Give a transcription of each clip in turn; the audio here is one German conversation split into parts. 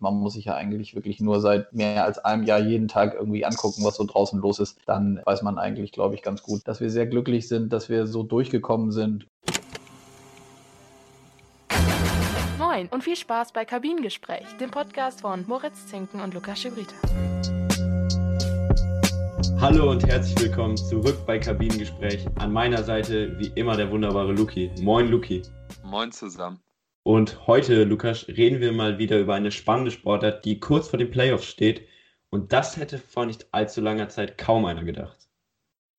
man muss sich ja eigentlich wirklich nur seit mehr als einem Jahr jeden Tag irgendwie angucken, was so draußen los ist. Dann weiß man eigentlich, glaube ich, ganz gut, dass wir sehr glücklich sind, dass wir so durchgekommen sind. Moin und viel Spaß bei Kabinengespräch, dem Podcast von Moritz Zinken und Lukas Schibrita. Hallo und herzlich willkommen zurück bei Kabinengespräch. An meiner Seite wie immer der wunderbare Luki. Moin Luki. Moin zusammen. Und heute, Lukas, reden wir mal wieder über eine spannende Sportart, die kurz vor den Playoffs steht. Und das hätte vor nicht allzu langer Zeit kaum einer gedacht.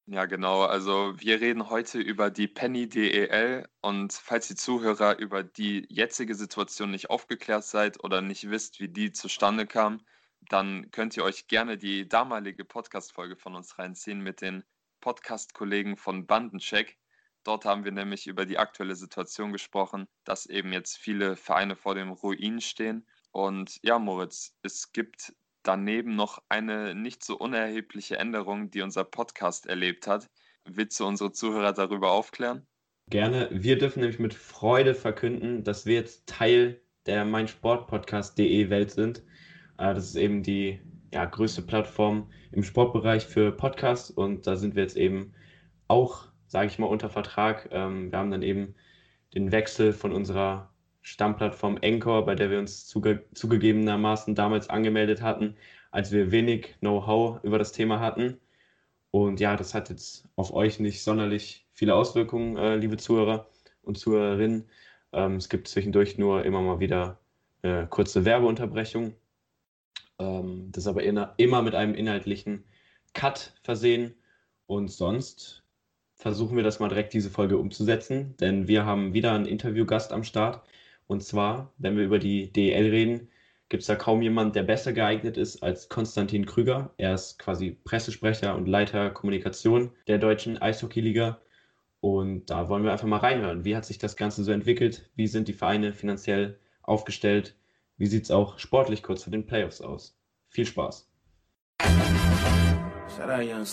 Ja, genau. Also wir reden heute über die Penny DEL und falls die Zuhörer über die jetzige Situation nicht aufgeklärt seid oder nicht wisst, wie die zustande kam, dann könnt ihr euch gerne die damalige Podcast-Folge von uns reinziehen mit den Podcast-Kollegen von Bandencheck. Dort haben wir nämlich über die aktuelle Situation gesprochen, dass eben jetzt viele Vereine vor dem Ruin stehen. Und ja, Moritz, es gibt daneben noch eine nicht so unerhebliche Änderung, die unser Podcast erlebt hat. Willst du unsere Zuhörer darüber aufklären? Gerne. Wir dürfen nämlich mit Freude verkünden, dass wir jetzt Teil der meinsportpodcast.de Welt sind. Äh, das ist eben die ja, größte Plattform im Sportbereich für Podcasts und da sind wir jetzt eben auch sage ich mal, unter Vertrag. Ähm, wir haben dann eben den Wechsel von unserer Stammplattform Encore, bei der wir uns zuge zugegebenermaßen damals angemeldet hatten, als wir wenig Know-how über das Thema hatten. Und ja, das hat jetzt auf euch nicht sonderlich viele Auswirkungen, äh, liebe Zuhörer und Zuhörerinnen. Ähm, es gibt zwischendurch nur immer mal wieder eine kurze Werbeunterbrechung. Ähm, das ist aber immer mit einem inhaltlichen Cut versehen. Und sonst versuchen wir das mal direkt diese Folge umzusetzen, denn wir haben wieder einen Interviewgast am Start. Und zwar, wenn wir über die DEL reden, gibt es da kaum jemand, der besser geeignet ist als Konstantin Krüger. Er ist quasi Pressesprecher und Leiter Kommunikation der deutschen Eishockeyliga. Und da wollen wir einfach mal reinhören. Wie hat sich das Ganze so entwickelt? Wie sind die Vereine finanziell aufgestellt? Wie sieht es auch sportlich kurz vor den Playoffs aus? Viel Spaß. Shout out Young.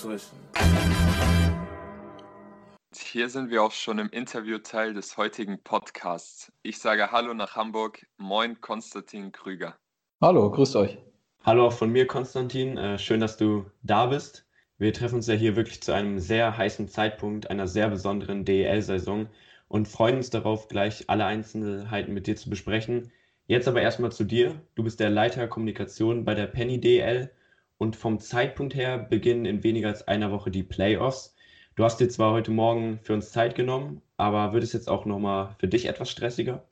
Hier sind wir auch schon im Interviewteil des heutigen Podcasts. Ich sage Hallo nach Hamburg. Moin, Konstantin Krüger. Hallo, grüßt euch. Hallo auch von mir, Konstantin. Äh, schön, dass du da bist. Wir treffen uns ja hier wirklich zu einem sehr heißen Zeitpunkt einer sehr besonderen DEL-Saison und freuen uns darauf, gleich alle Einzelheiten mit dir zu besprechen. Jetzt aber erstmal zu dir. Du bist der Leiter Kommunikation bei der Penny DEL und vom Zeitpunkt her beginnen in weniger als einer Woche die Playoffs. Du hast dir zwar heute Morgen für uns Zeit genommen, aber wird es jetzt auch nochmal für dich etwas stressiger?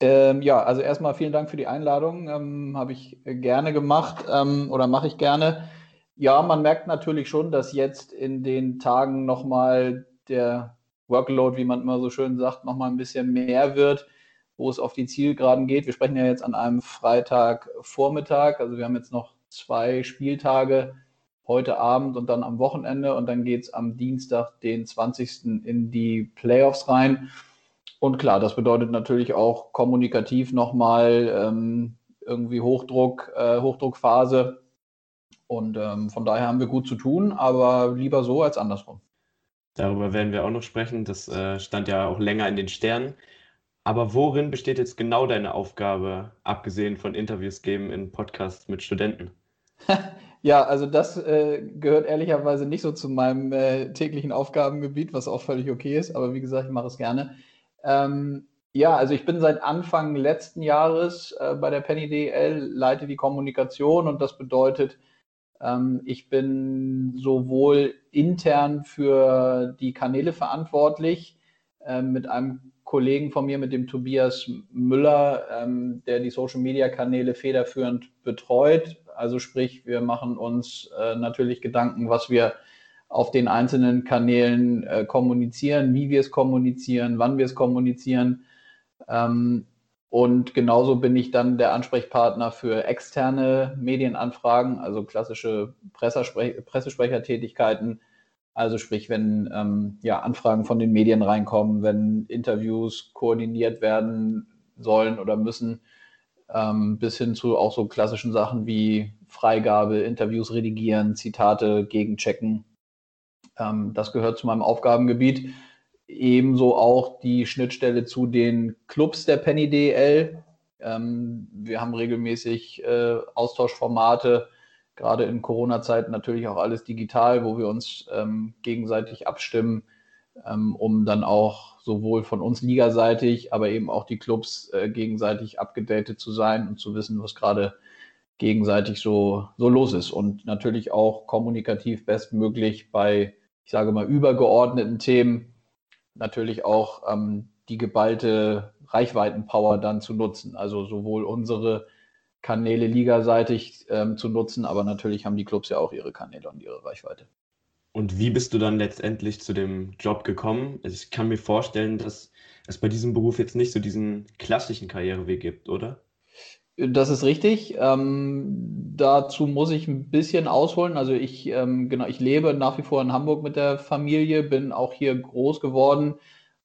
Ähm, ja, also erstmal vielen Dank für die Einladung. Ähm, Habe ich gerne gemacht ähm, oder mache ich gerne. Ja, man merkt natürlich schon, dass jetzt in den Tagen nochmal der Workload, wie man immer so schön sagt, nochmal ein bisschen mehr wird, wo es auf die Zielgeraden geht. Wir sprechen ja jetzt an einem Freitagvormittag, also wir haben jetzt noch zwei Spieltage heute Abend und dann am Wochenende und dann geht es am Dienstag, den 20. in die Playoffs rein. Und klar, das bedeutet natürlich auch kommunikativ nochmal ähm, irgendwie Hochdruck, äh, Hochdruckphase. Und ähm, von daher haben wir gut zu tun, aber lieber so als andersrum. Darüber werden wir auch noch sprechen. Das äh, stand ja auch länger in den Sternen. Aber worin besteht jetzt genau deine Aufgabe, abgesehen von Interviews geben in Podcasts mit Studenten? Ja, also das äh, gehört ehrlicherweise nicht so zu meinem äh, täglichen Aufgabengebiet, was auch völlig okay ist, aber wie gesagt, ich mache es gerne. Ähm, ja, also ich bin seit Anfang letzten Jahres äh, bei der Penny DL, leite die Kommunikation und das bedeutet, ähm, ich bin sowohl intern für die Kanäle verantwortlich, äh, mit einem Kollegen von mir, mit dem Tobias Müller, ähm, der die Social-Media-Kanäle federführend betreut, also sprich, wir machen uns äh, natürlich Gedanken, was wir auf den einzelnen Kanälen äh, kommunizieren, wie wir es kommunizieren, wann wir es kommunizieren. Ähm, und genauso bin ich dann der Ansprechpartner für externe Medienanfragen, also klassische Pressespre Pressesprechertätigkeiten. Also sprich, wenn ähm, ja, Anfragen von den Medien reinkommen, wenn Interviews koordiniert werden sollen oder müssen, ähm, bis hin zu auch so klassischen Sachen wie Freigabe, Interviews redigieren, Zitate gegenchecken. Ähm, das gehört zu meinem Aufgabengebiet. Ebenso auch die Schnittstelle zu den Clubs der Penny DL. Ähm, wir haben regelmäßig äh, Austauschformate, gerade in Corona-Zeiten natürlich auch alles digital, wo wir uns ähm, gegenseitig abstimmen, ähm, um dann auch sowohl von uns ligaseitig, aber eben auch die Clubs äh, gegenseitig abgedatet zu sein und zu wissen, was gerade gegenseitig so, so los ist. Und natürlich auch kommunikativ bestmöglich bei, ich sage mal, übergeordneten Themen natürlich auch ähm, die geballte Reichweitenpower dann zu nutzen. Also sowohl unsere Kanäle ligaseitig ähm, zu nutzen, aber natürlich haben die Clubs ja auch ihre Kanäle und ihre Reichweite. Und wie bist du dann letztendlich zu dem Job gekommen? Also ich kann mir vorstellen, dass es bei diesem Beruf jetzt nicht so diesen klassischen Karriereweg gibt, oder? Das ist richtig. Ähm, dazu muss ich ein bisschen ausholen. Also ich, ähm, genau, ich lebe nach wie vor in Hamburg mit der Familie, bin auch hier groß geworden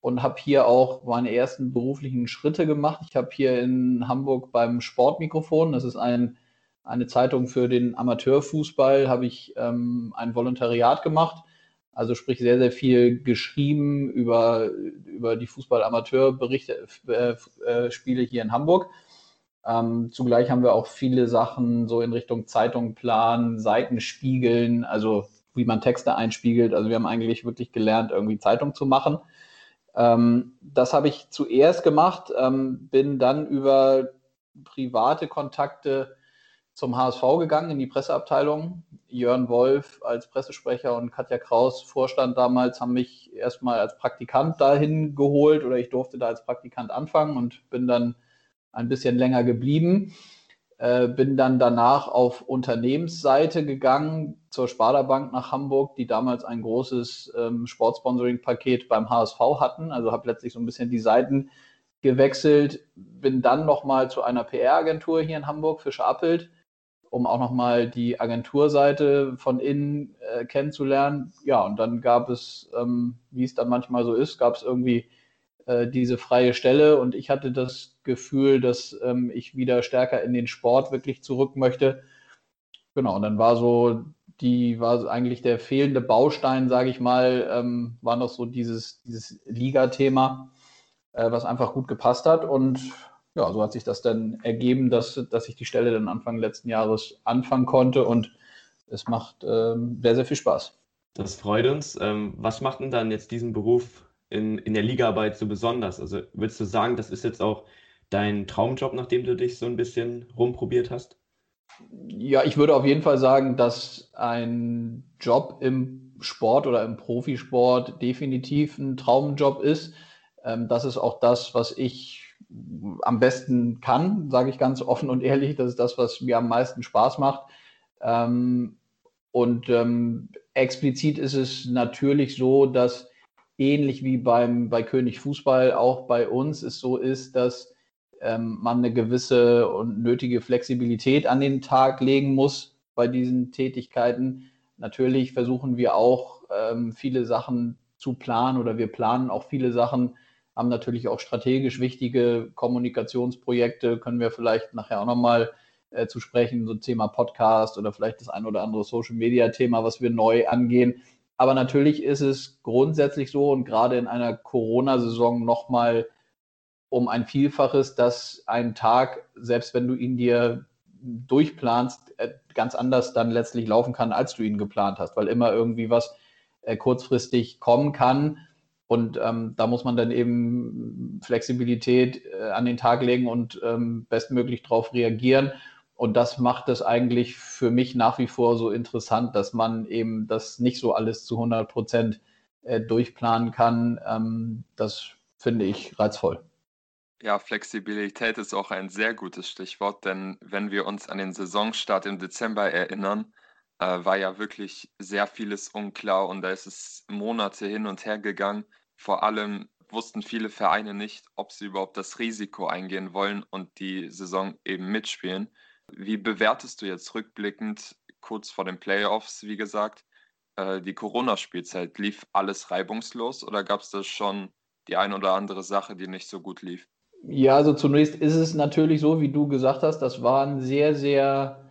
und habe hier auch meine ersten beruflichen Schritte gemacht. Ich habe hier in Hamburg beim Sportmikrofon, das ist ein, eine Zeitung für den Amateurfußball, habe ich ähm, ein Volontariat gemacht. Also sprich sehr, sehr viel geschrieben über, über die Fußball-Amateur-Berichte, äh, äh, hier in Hamburg. Ähm, zugleich haben wir auch viele Sachen so in Richtung Zeitung planen, Seiten spiegeln, also wie man Texte einspiegelt. Also wir haben eigentlich wirklich gelernt, irgendwie Zeitung zu machen. Ähm, das habe ich zuerst gemacht, ähm, bin dann über private Kontakte zum HSV gegangen, in die Presseabteilung. Jörn Wolf als Pressesprecher und Katja Kraus, Vorstand damals, haben mich erstmal als Praktikant dahin geholt oder ich durfte da als Praktikant anfangen und bin dann ein bisschen länger geblieben. Äh, bin dann danach auf Unternehmensseite gegangen zur Sparda Bank nach Hamburg, die damals ein großes ähm, Sportsponsoring-Paket beim HSV hatten. Also habe letztlich so ein bisschen die Seiten gewechselt, bin dann nochmal zu einer PR-Agentur hier in Hamburg, Fischer Appelt, um auch nochmal die Agenturseite von innen äh, kennenzulernen. Ja, und dann gab es, ähm, wie es dann manchmal so ist, gab es irgendwie äh, diese freie Stelle und ich hatte das Gefühl, dass ähm, ich wieder stärker in den Sport wirklich zurück möchte. Genau, und dann war so die war eigentlich der fehlende Baustein, sage ich mal, ähm, war noch so dieses, dieses Liga-Thema, äh, was einfach gut gepasst hat. Und ja, so hat sich das dann ergeben, dass, dass ich die Stelle dann Anfang letzten Jahres anfangen konnte und es macht ähm, sehr, sehr viel Spaß. Das freut uns. Ähm, was macht denn dann jetzt diesen Beruf in, in der Ligaarbeit so besonders? Also würdest du sagen, das ist jetzt auch dein Traumjob, nachdem du dich so ein bisschen rumprobiert hast? Ja, ich würde auf jeden Fall sagen, dass ein Job im Sport oder im Profisport definitiv ein Traumjob ist. Ähm, das ist auch das, was ich am besten kann, sage ich ganz offen und ehrlich. Das ist das, was mir am meisten Spaß macht. Ähm, und ähm, explizit ist es natürlich so, dass ähnlich wie beim, bei König Fußball auch bei uns es so ist, dass ähm, man eine gewisse und nötige Flexibilität an den Tag legen muss bei diesen Tätigkeiten. Natürlich versuchen wir auch ähm, viele Sachen zu planen oder wir planen auch viele Sachen, haben natürlich auch strategisch wichtige Kommunikationsprojekte, können wir vielleicht nachher auch nochmal äh, zu sprechen, so Thema Podcast oder vielleicht das ein oder andere Social Media Thema, was wir neu angehen. Aber natürlich ist es grundsätzlich so und gerade in einer Corona-Saison nochmal um ein Vielfaches, dass ein Tag, selbst wenn du ihn dir durchplanst, äh, ganz anders dann letztlich laufen kann, als du ihn geplant hast, weil immer irgendwie was äh, kurzfristig kommen kann. Und ähm, da muss man dann eben Flexibilität äh, an den Tag legen und ähm, bestmöglich darauf reagieren. Und das macht es eigentlich für mich nach wie vor so interessant, dass man eben das nicht so alles zu 100 Prozent äh, durchplanen kann. Ähm, das finde ich reizvoll. Ja, Flexibilität ist auch ein sehr gutes Stichwort, denn wenn wir uns an den Saisonstart im Dezember erinnern, äh, war ja wirklich sehr vieles unklar und da ist es Monate hin und her gegangen. Vor allem wussten viele Vereine nicht, ob sie überhaupt das Risiko eingehen wollen und die Saison eben mitspielen. Wie bewertest du jetzt rückblickend, kurz vor den Playoffs, wie gesagt, äh, die Corona-Spielzeit? Lief alles reibungslos oder gab es da schon die ein oder andere Sache, die nicht so gut lief? Ja, also zunächst ist es natürlich so, wie du gesagt hast, das waren sehr, sehr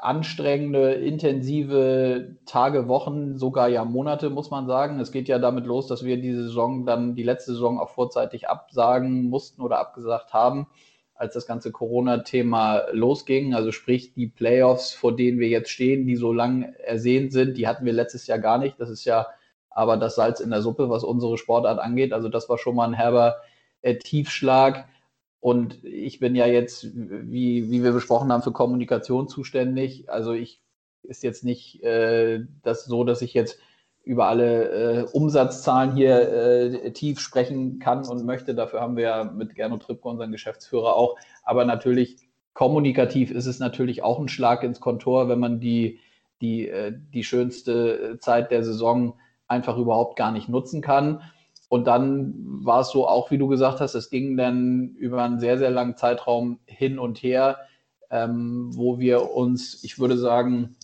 anstrengende, intensive Tage, Wochen, sogar ja Monate, muss man sagen. Es geht ja damit los, dass wir diese Saison dann, die letzte Saison auch vorzeitig absagen mussten oder abgesagt haben. als das ganze Corona-Thema losging. Also sprich, die Playoffs, vor denen wir jetzt stehen, die so lang ersehnt sind, die hatten wir letztes Jahr gar nicht. Das ist ja aber das Salz in der Suppe, was unsere Sportart angeht. Also das war schon mal ein herber äh, Tiefschlag. Und ich bin ja jetzt, wie, wie wir besprochen haben, für Kommunikation zuständig. Also ich ist jetzt nicht äh, das so, dass ich jetzt über alle äh, Umsatzzahlen hier äh, tief sprechen kann und möchte. Dafür haben wir ja mit Gernot Trippke, unseren Geschäftsführer, auch. Aber natürlich, kommunikativ ist es natürlich auch ein Schlag ins Kontor, wenn man die, die, äh, die schönste Zeit der Saison einfach überhaupt gar nicht nutzen kann. Und dann war es so, auch wie du gesagt hast, es ging dann über einen sehr, sehr langen Zeitraum hin und her, ähm, wo wir uns, ich würde sagen,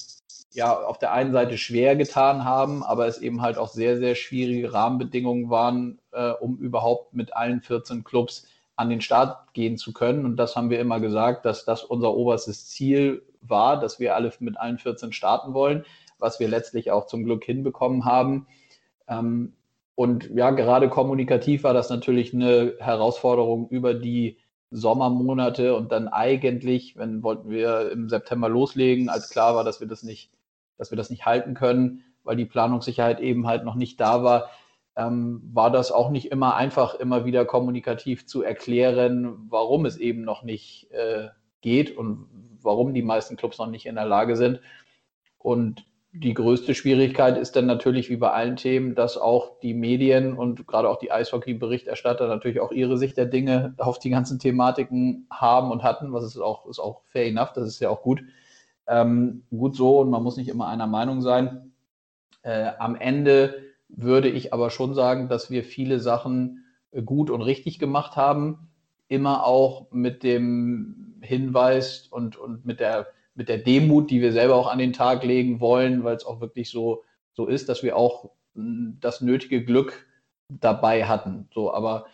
ja auf der einen Seite schwer getan haben, aber es eben halt auch sehr, sehr schwierige Rahmenbedingungen waren, äh, um überhaupt mit allen 14 Clubs an den Start gehen zu können. Und das haben wir immer gesagt, dass das unser oberstes Ziel war, dass wir alle mit allen 14 starten wollen, was wir letztlich auch zum Glück hinbekommen haben. Ähm, und ja, gerade kommunikativ war das natürlich eine Herausforderung über die Sommermonate und dann eigentlich, wenn wollten wir im September loslegen, als klar war, dass wir das nicht dass wir das nicht halten können, weil die Planungssicherheit eben halt noch nicht da war, ähm, war das auch nicht immer einfach, immer wieder kommunikativ zu erklären, warum es eben noch nicht äh, geht und warum die meisten Clubs noch nicht in der Lage sind. Und die größte Schwierigkeit ist dann natürlich wie bei allen Themen, dass auch die Medien und gerade auch die Eishockey-Berichterstatter natürlich auch ihre Sicht der Dinge auf die ganzen Thematiken haben und hatten, was ist auch, ist auch fair enough, das ist ja auch gut. Ähm, gut so und man muss nicht immer einer Meinung sein. Äh, am Ende würde ich aber schon sagen, dass wir viele Sachen gut und richtig gemacht haben. Immer auch mit dem Hinweis und, und mit, der, mit der Demut, die wir selber auch an den Tag legen wollen, weil es auch wirklich so, so ist, dass wir auch hm, das nötige Glück dabei hatten. So, aber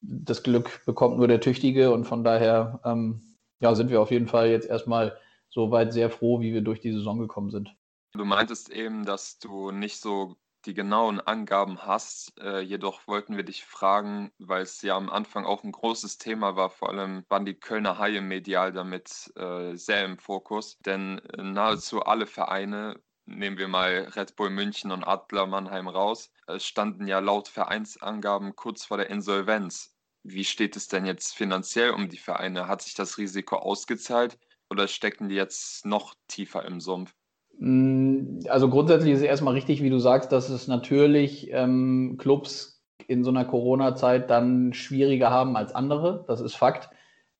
das Glück bekommt nur der Tüchtige und von daher ähm, ja, sind wir auf jeden Fall jetzt erstmal soweit sehr froh, wie wir durch die Saison gekommen sind. Du meintest eben, dass du nicht so die genauen Angaben hast. Äh, jedoch wollten wir dich fragen, weil es ja am Anfang auch ein großes Thema war, vor allem waren die Kölner Haie medial damit äh, sehr im Fokus. Denn äh, nahezu alle Vereine, nehmen wir mal Red Bull München und Adler Mannheim raus, äh, standen ja laut Vereinsangaben kurz vor der Insolvenz. Wie steht es denn jetzt finanziell um die Vereine? Hat sich das Risiko ausgezahlt? Oder stecken die jetzt noch tiefer im Sumpf? Mm, also grundsätzlich ist es erstmal richtig, wie du sagst, dass es natürlich ähm, Clubs in so einer Corona-Zeit dann schwieriger haben als andere. Das ist Fakt.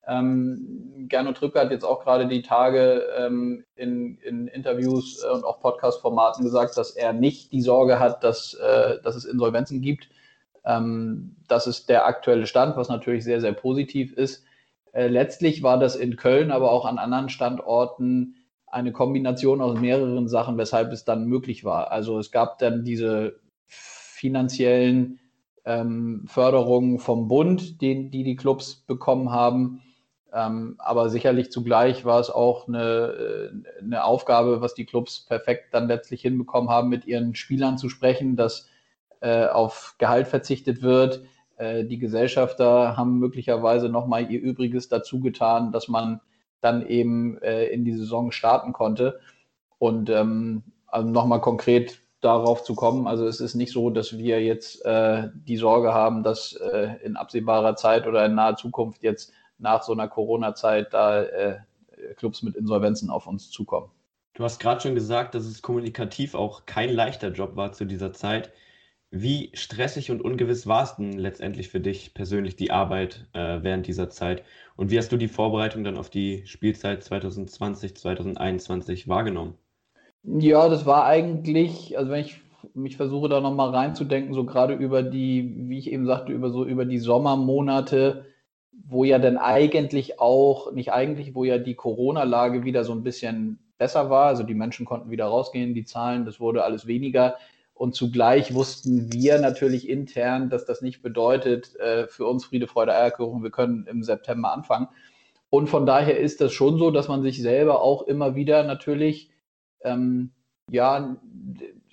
Ähm, Gernot Trübke hat jetzt auch gerade die Tage ähm, in, in, Interviews und auch Podcast-Formaten gesagt, dass er nicht die Sorge hat, dass, äh, dass es Insolvenzen gibt. Ähm, das ist der aktuelle Stand, was natürlich sehr, sehr positiv ist. Äh, letztlich war das in Köln, aber auch an anderen Standorten eine Kombination aus mehreren Sachen, weshalb es dann möglich war. Also es gab dann diese finanziellen ähm, Förderungen vom Bund, den, die die Clubs bekommen haben. Ähm, aber sicherlich zugleich war es auch eine, äh, eine Aufgabe, was die Clubs perfekt dann letztlich hinbekommen haben, mit ihren Spielern zu sprechen, dass äh, auf Gehalt verzichtet wird, äh, die Gesellschafter haben möglicherweise nochmal ihr Übriges dazu getan, dass man dann eben äh, in die Saison starten konnte. Und ähm, also nochmal konkret darauf zu kommen, also es ist nicht so, dass wir jetzt äh, die Sorge haben, dass äh, in absehbarer Zeit oder in naher Zukunft jetzt nach so einer Corona-Zeit da äh, Clubs mit Insolvenzen auf uns zukommen. Du hast gerade schon gesagt, dass es kommunikativ auch kein leichter Job war zu dieser Zeit. Wie stressig und ungewiss war es denn letztendlich für dich persönlich die Arbeit äh, während dieser Zeit? Und wie hast du die Vorbereitung dann auf die Spielzeit 2020, 2021 wahrgenommen? Ja, das war eigentlich, also wenn ich mich versuche da nochmal reinzudenken, so gerade über die, wie ich eben sagte, über so über die Sommermonate, wo ja dann eigentlich auch, nicht eigentlich, wo ja die Corona-Lage wieder so ein bisschen besser war. Also die Menschen konnten wieder rausgehen, die Zahlen, das wurde alles weniger. Und zugleich wussten wir natürlich intern, dass das nicht bedeutet, äh, für uns Friede, Freude, Eierkuchen, wir können im September anfangen. Und von daher ist das schon so, dass man sich selber auch immer wieder natürlich ähm, ja,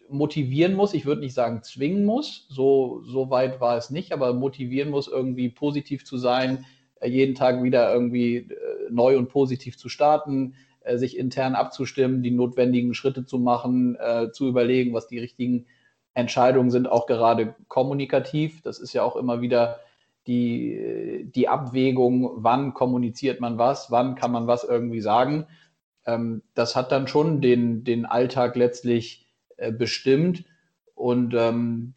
motivieren muss. Ich würde nicht sagen zwingen muss, so, so weit war es nicht, aber motivieren muss, irgendwie positiv zu sein, äh, jeden Tag wieder irgendwie äh, neu und positiv zu starten, äh, sich intern abzustimmen, die notwendigen Schritte zu machen, äh, zu überlegen, was die richtigen Entscheidungen sind, auch gerade kommunikativ. Das ist ja auch immer wieder die, die Abwägung, wann kommuniziert man was, wann kann man was irgendwie sagen. Ähm, das hat dann schon den, den Alltag letztlich äh, bestimmt. Und ähm,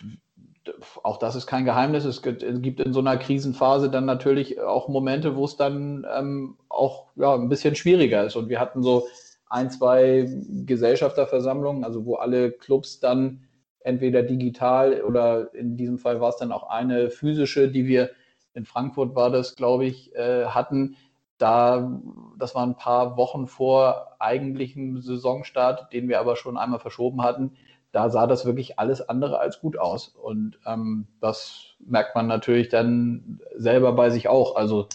auch das ist kein Geheimnis. Es gibt in so einer Krisenphase dann natürlich auch Momente, wo es dann ähm, auch ja, ein bisschen schwieriger ist. Und wir hatten so ein, zwei Gesellschafterversammlungen, also wo alle Clubs dann entweder digital oder in diesem Fall war es dann auch eine physische, die wir in Frankfurt war das, glaube ich, äh, hatten. Da, das war ein paar Wochen vor eigentlichem Saisonstart, den wir aber schon einmal verschoben hatten da sah das wirklich alles andere als gut aus. Und ähm, das merkt man natürlich dann selber bei sich auch. Also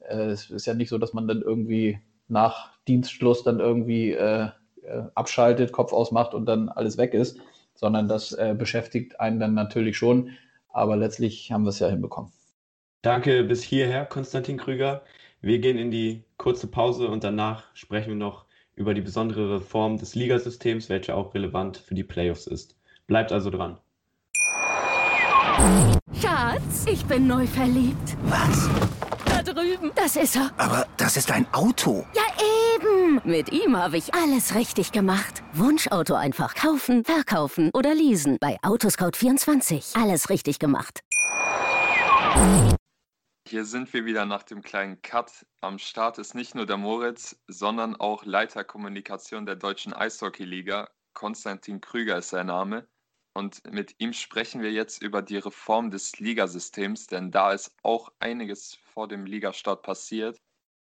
äh, es ist ja nicht so, dass man dann irgendwie nach Dienstschluss dann irgendwie äh, äh, abschaltet, Kopf ausmacht und dann alles weg ist, sondern das äh, beschäftigt einen dann natürlich schon. Aber letztlich haben wir es ja hinbekommen. Danke bis hierher, Konstantin Krüger. Wir gehen in die kurze Pause und danach sprechen wir noch über die besondere Reform des Ligasystems, welche auch relevant für die Playoffs ist. Bleibt also dran. Schatz, ich bin neu verliebt. Was? Da drüben. Das ist er. Aber das ist ein Auto. Ja, eben. Mit ihm habe ich alles richtig gemacht. Wunschauto einfach kaufen, verkaufen oder leasen. Bei Autoscout24. Alles richtig gemacht. Hier sind wir wieder nach dem kleinen Cut. Am Start ist nicht nur der Moritz, sondern auch Leiter Kommunikation der Deutschen Eishockeyliga. Konstantin Krüger ist sein Name. Und mit ihm sprechen wir jetzt über die Reform des Ligasystems, denn da ist auch einiges vor dem Ligastart passiert.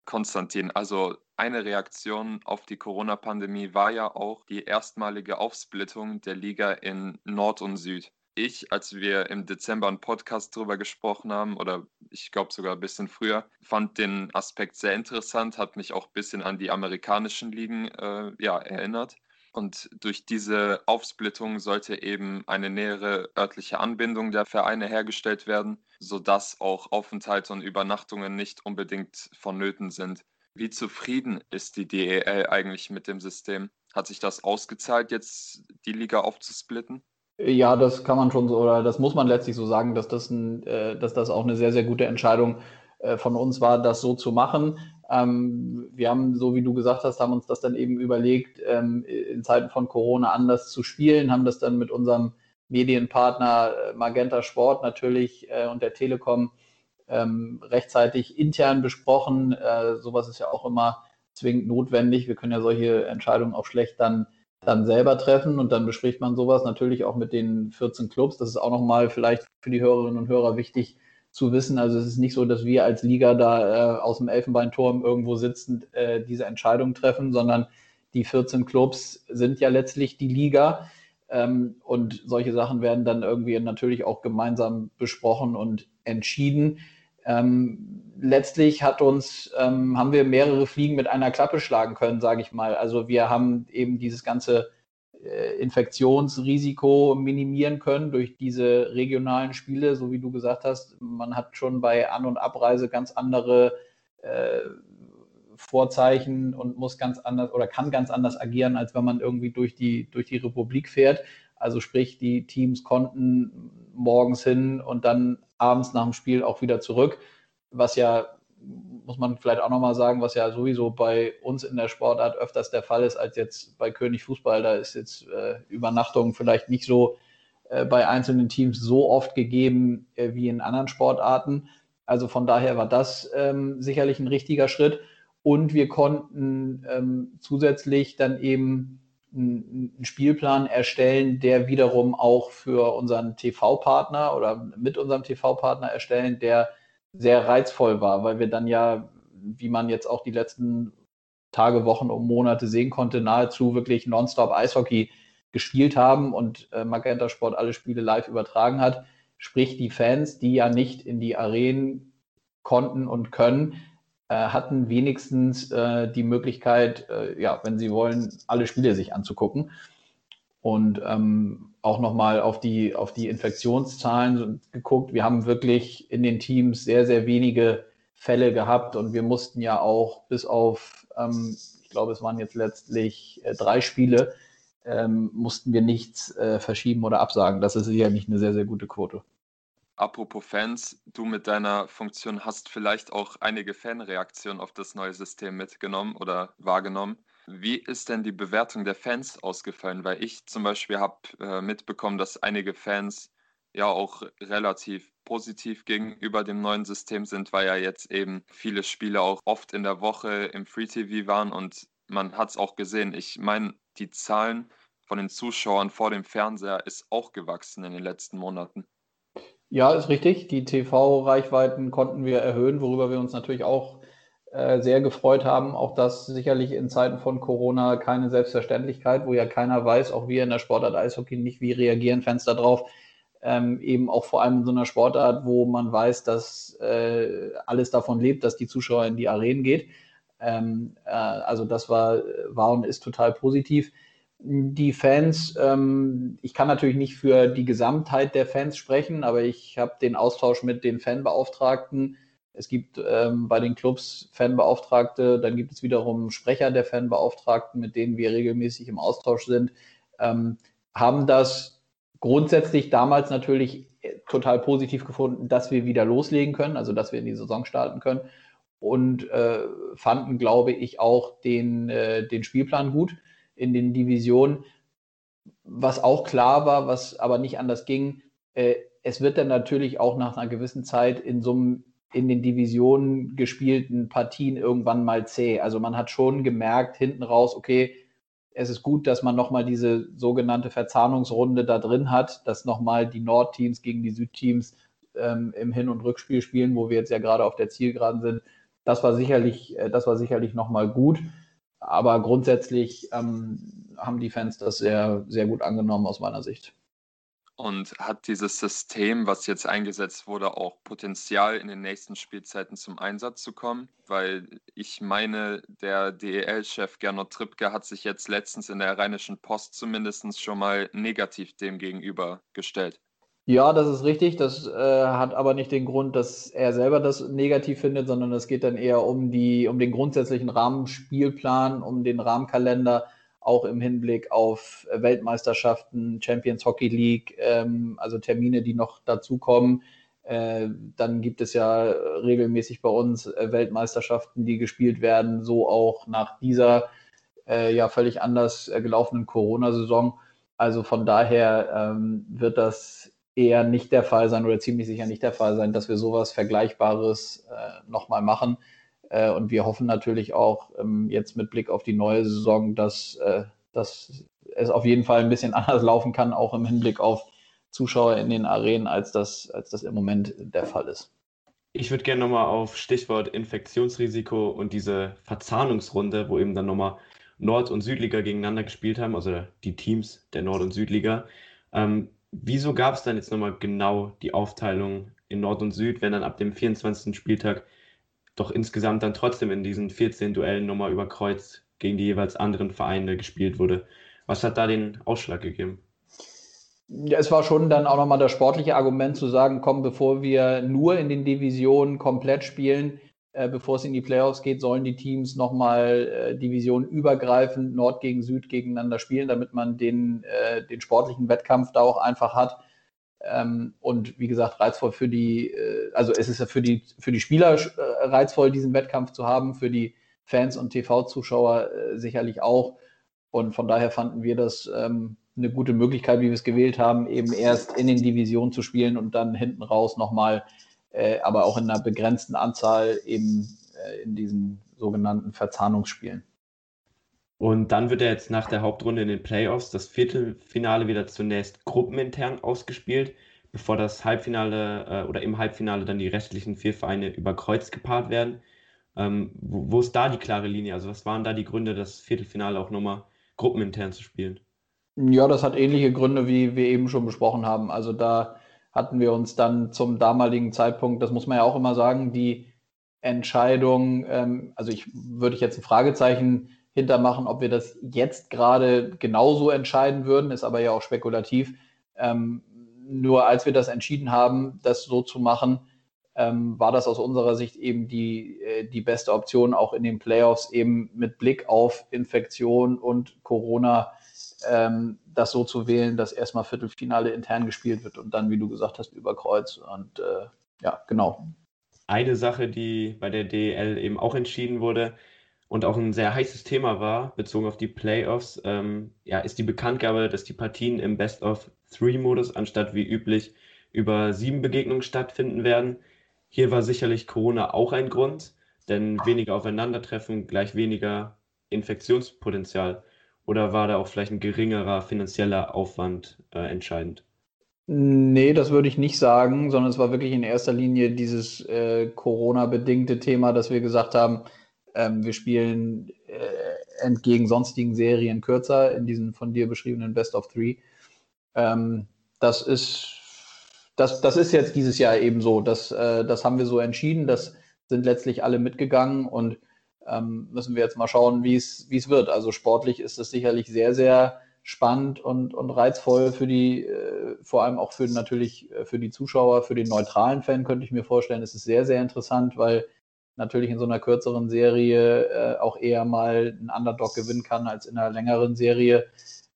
Konstantin, also eine Reaktion auf die Corona-Pandemie war ja auch die erstmalige Aufsplittung der Liga in Nord und Süd ich, als wir im Dezember einen Podcast darüber gesprochen haben, oder ich glaube sogar ein bisschen früher, fand den Aspekt sehr interessant, hat mich auch ein bisschen an die amerikanischen Ligen äh, ja, erinnert. Und durch diese Aufsplittung sollte eben eine nähere örtliche Anbindung der Vereine hergestellt werden, sodass auch Aufenthalte und Übernachtungen nicht unbedingt vonnöten sind. Wie zufrieden ist die DEL eigentlich mit dem System? Hat sich das ausgezahlt, jetzt die Liga aufzusplitten? Ja, das kann man schon so, oder das muss man letztlich so sagen, dass das, ein, äh, dass das auch eine sehr, sehr gute Entscheidung äh, von uns war, das so zu machen. Ähm, wir haben, so wie du gesagt hast, haben uns das dann eben überlegt, ähm, in Zeiten von Corona anders zu spielen, haben das dann mit unserem Medienpartner äh, Magenta Sport natürlich äh, und der Telekom ähm, rechtzeitig intern besprochen. Äh, sowas ist ja auch immer zwingend notwendig. Wir können ja solche Entscheidungen auch schlecht dann dann selber treffen und dann bespricht man sowas natürlich auch mit den 14 Clubs. Das ist auch nochmal vielleicht für die Hörerinnen und Hörer wichtig zu wissen. Also es ist nicht so, dass wir als Liga da äh, aus dem Elfenbeinturm irgendwo sitzend äh, diese Entscheidung treffen, sondern die 14 Clubs sind ja letztlich die Liga. Ähm, und solche Sachen werden dann irgendwie natürlich auch gemeinsam besprochen und entschieden. Ähm, letztlich hat uns, ähm, haben wir mehrere Fliegen mit einer Klappe schlagen können, sage ich mal. Also wir haben eben dieses ganze Infektionsrisiko minimieren können durch diese regionalen Spiele, so wie du gesagt hast. Man hat schon bei An- und Abreise ganz andere äh, Vorzeichen und muss ganz anders oder kann ganz anders agieren, als wenn man irgendwie durch die, durch die Republik fährt. Also sprich, die Teams konnten morgens hin und dann abends nach dem Spiel auch wieder zurück, was ja, muss man vielleicht auch nochmal sagen, was ja sowieso bei uns in der Sportart öfters der Fall ist, als jetzt bei König Fußball. Da ist jetzt äh, Übernachtung vielleicht nicht so äh, bei einzelnen Teams so oft gegeben äh, wie in anderen Sportarten. Also von daher war das ähm, sicherlich ein richtiger Schritt. Und wir konnten ähm, zusätzlich dann eben einen Spielplan erstellen, der wiederum auch für unseren TV-Partner oder mit unserem TV-Partner erstellen, der sehr reizvoll war, weil wir dann ja, wie man jetzt auch die letzten Tage, Wochen und Monate sehen konnte, nahezu wirklich nonstop Eishockey gespielt haben und äh, Magenta Sport alle Spiele live übertragen hat. Sprich, die Fans, die ja nicht in die Arenen konnten und können, äh, hatten wenigstens äh, die Möglichkeit, äh, ja, wenn sie wollen, alle Spiele sich anzugucken. Und ähm, auch nochmal auf die, auf die Infektionszahlen geguckt. Wir haben wirklich in den Teams sehr, sehr wenige Fälle gehabt und wir mussten ja auch bis auf, ähm, ich glaube, es waren jetzt letztlich äh, drei Spiele, ähm, mussten wir nichts äh, verschieben oder absagen. Das ist sicherlich eine sehr, sehr gute Quote. Apropos Fans, du mit deiner Funktion hast vielleicht auch einige Fanreaktionen auf das neue System mitgenommen oder wahrgenommen. Wie ist denn die Bewertung der Fans ausgefallen? Weil ich zum Beispiel habe äh, mitbekommen, dass einige Fans ja auch relativ positiv gegenüber dem neuen System sind, weil ja jetzt eben viele Spiele auch oft in der Woche im Free TV waren und man hat es auch gesehen. Ich meine, die Zahlen von den Zuschauern vor dem Fernseher ist auch gewachsen in den letzten Monaten. Ja, ist richtig. Die TV-Reichweiten konnten wir erhöhen, worüber wir uns natürlich auch äh, sehr gefreut haben. Auch das sicherlich in Zeiten von Corona keine Selbstverständlichkeit, wo ja keiner weiß, auch wir in der Sportart Eishockey nicht, wie reagieren Fans darauf. Ähm, eben auch vor allem in so einer Sportart, wo man weiß, dass äh, alles davon lebt, dass die Zuschauer in die Arenen geht. Ähm, äh, also das war, war und ist total positiv die Fans, ähm, ich kann natürlich nicht für die Gesamtheit der Fans sprechen, aber ich habe den Austausch mit den Fanbeauftragten. Es gibt ähm, bei den Clubs Fanbeauftragte, dann gibt es wiederum Sprecher der Fanbeauftragten, mit denen wir regelmäßig im Austausch sind, ähm, haben das grundsätzlich damals natürlich total positiv gefunden, dass wir wieder loslegen können, also dass wir in die Saison starten können und äh, fanden, glaube ich, auch den, äh, den Spielplan gut in den Divisionen. Was auch klar war, was aber nicht anders ging, äh, es wird dann natürlich auch nach einer gewissen Zeit in so einem in den Divisionen gespielten Partien irgendwann mal zäh. Also man hat schon gemerkt hinten raus, okay, es ist gut, dass man nochmal diese sogenannte Verzahnungsrunde da drin hat, dass nochmal die Nordteams gegen die Südteams ähm, im Hin- und Rückspiel spielen, wo wir jetzt ja gerade auf der Zielgeraden sind. Das war sicherlich, äh, das war sicherlich nochmal gut. Aber grundsätzlich ähm, haben die Fans das sehr, sehr gut angenommen aus meiner Sicht. Und hat dieses System, was jetzt eingesetzt wurde, auch Potenzial in den nächsten Spielzeiten zum Einsatz zu kommen? Weil ich meine, der DEL-Chef Gernot Trippke hat sich jetzt letztens in der Rheinischen Post zumindest schon mal negativ dem gegenüber gestellt. Ja, das ist richtig. Das äh, hat aber nicht den Grund, dass er selber das negativ findet, sondern es geht dann eher um die, um den grundsätzlichen Rahmenspielplan, um den Rahmenkalender, auch im Hinblick auf Weltmeisterschaften, Champions Hockey League, ähm, also Termine, die noch dazukommen. Äh, dann gibt es ja regelmäßig bei uns äh, Weltmeisterschaften, die gespielt werden, so auch nach dieser äh, ja völlig anders äh, gelaufenen Corona-Saison. Also von daher ähm, wird das eher nicht der Fall sein oder ziemlich sicher nicht der Fall sein, dass wir sowas Vergleichbares äh, nochmal machen. Äh, und wir hoffen natürlich auch ähm, jetzt mit Blick auf die neue Saison, dass, äh, dass es auf jeden Fall ein bisschen anders laufen kann, auch im Hinblick auf Zuschauer in den Arenen, als das, als das im Moment der Fall ist. Ich würde gerne nochmal auf Stichwort Infektionsrisiko und diese Verzahnungsrunde, wo eben dann nochmal Nord- und Südliga gegeneinander gespielt haben, also die Teams der Nord- und Südliga. Ähm, Wieso gab es dann jetzt nochmal genau die Aufteilung in Nord und Süd, wenn dann ab dem 24. Spieltag doch insgesamt dann trotzdem in diesen 14 Duellen nochmal über Kreuz gegen die jeweils anderen Vereine gespielt wurde? Was hat da den Ausschlag gegeben? Ja, es war schon dann auch nochmal das sportliche Argument zu sagen, komm, bevor wir nur in den Divisionen komplett spielen, äh, bevor es in die Playoffs geht, sollen die Teams nochmal äh, divisionenübergreifend Nord gegen Süd gegeneinander spielen, damit man den, äh, den sportlichen Wettkampf da auch einfach hat. Ähm, und wie gesagt, reizvoll für die, äh, also es ist ja für die, für die Spieler äh, reizvoll, diesen Wettkampf zu haben, für die Fans und TV-Zuschauer äh, sicherlich auch. Und von daher fanden wir das ähm, eine gute Möglichkeit, wie wir es gewählt haben, eben erst in den Divisionen zu spielen und dann hinten raus nochmal äh, aber auch in einer begrenzten Anzahl eben äh, in diesen sogenannten Verzahnungsspielen. Und dann wird er jetzt nach der Hauptrunde in den Playoffs das Viertelfinale wieder zunächst gruppenintern ausgespielt, bevor das Halbfinale äh, oder im Halbfinale dann die restlichen vier Vereine über Kreuz gepaart werden. Ähm, wo, wo, ist da die klare Linie? Also was waren da die Gründe, das Viertelfinale auch nochmal gruppenintern zu spielen? Ja, das hat ähnliche Gründe, wie wir eben schon besprochen haben. Also da hatten wir uns dann zum damaligen Zeitpunkt, das muss man ja auch immer sagen, die Entscheidung, ähm, also ich würde ich jetzt ein Fragezeichen hintermachen, ob wir das jetzt gerade genauso entscheiden würden, ist aber ja auch spekulativ. Ähm, nur als wir das entschieden haben, das so zu machen, ähm, war das aus unserer Sicht eben die, äh, die beste Option, auch in den Playoffs eben mit Blick auf Infektion und Corona ähm, das so zu wählen, dass erstmal Viertelfinale intern gespielt wird und dann, wie du gesagt hast, über Kreuz. Und äh, ja, genau. Eine Sache, die bei der DEL eben auch entschieden wurde und auch ein sehr heißes Thema war, bezogen auf die Playoffs, ähm, ja, ist die Bekanntgabe, dass die Partien im Best-of-Three-Modus anstatt wie üblich über sieben Begegnungen stattfinden werden. Hier war sicherlich Corona auch ein Grund, denn weniger Aufeinandertreffen gleich weniger Infektionspotenzial. Oder war da auch vielleicht ein geringerer finanzieller Aufwand äh, entscheidend? Nee, das würde ich nicht sagen, sondern es war wirklich in erster Linie dieses äh, Corona-bedingte Thema, dass wir gesagt haben, ähm, wir spielen äh, entgegen sonstigen Serien kürzer in diesen von dir beschriebenen Best of Three. Ähm, das ist das, das ist jetzt dieses Jahr eben so. Das, äh, das haben wir so entschieden. Das sind letztlich alle mitgegangen und ähm, müssen wir jetzt mal schauen, wie es wird. Also sportlich ist es sicherlich sehr, sehr spannend und, und reizvoll für die, äh, vor allem auch für natürlich äh, für die Zuschauer, für den neutralen Fan könnte ich mir vorstellen, es ist sehr, sehr interessant, weil natürlich in so einer kürzeren Serie äh, auch eher mal ein Underdog gewinnen kann als in einer längeren Serie.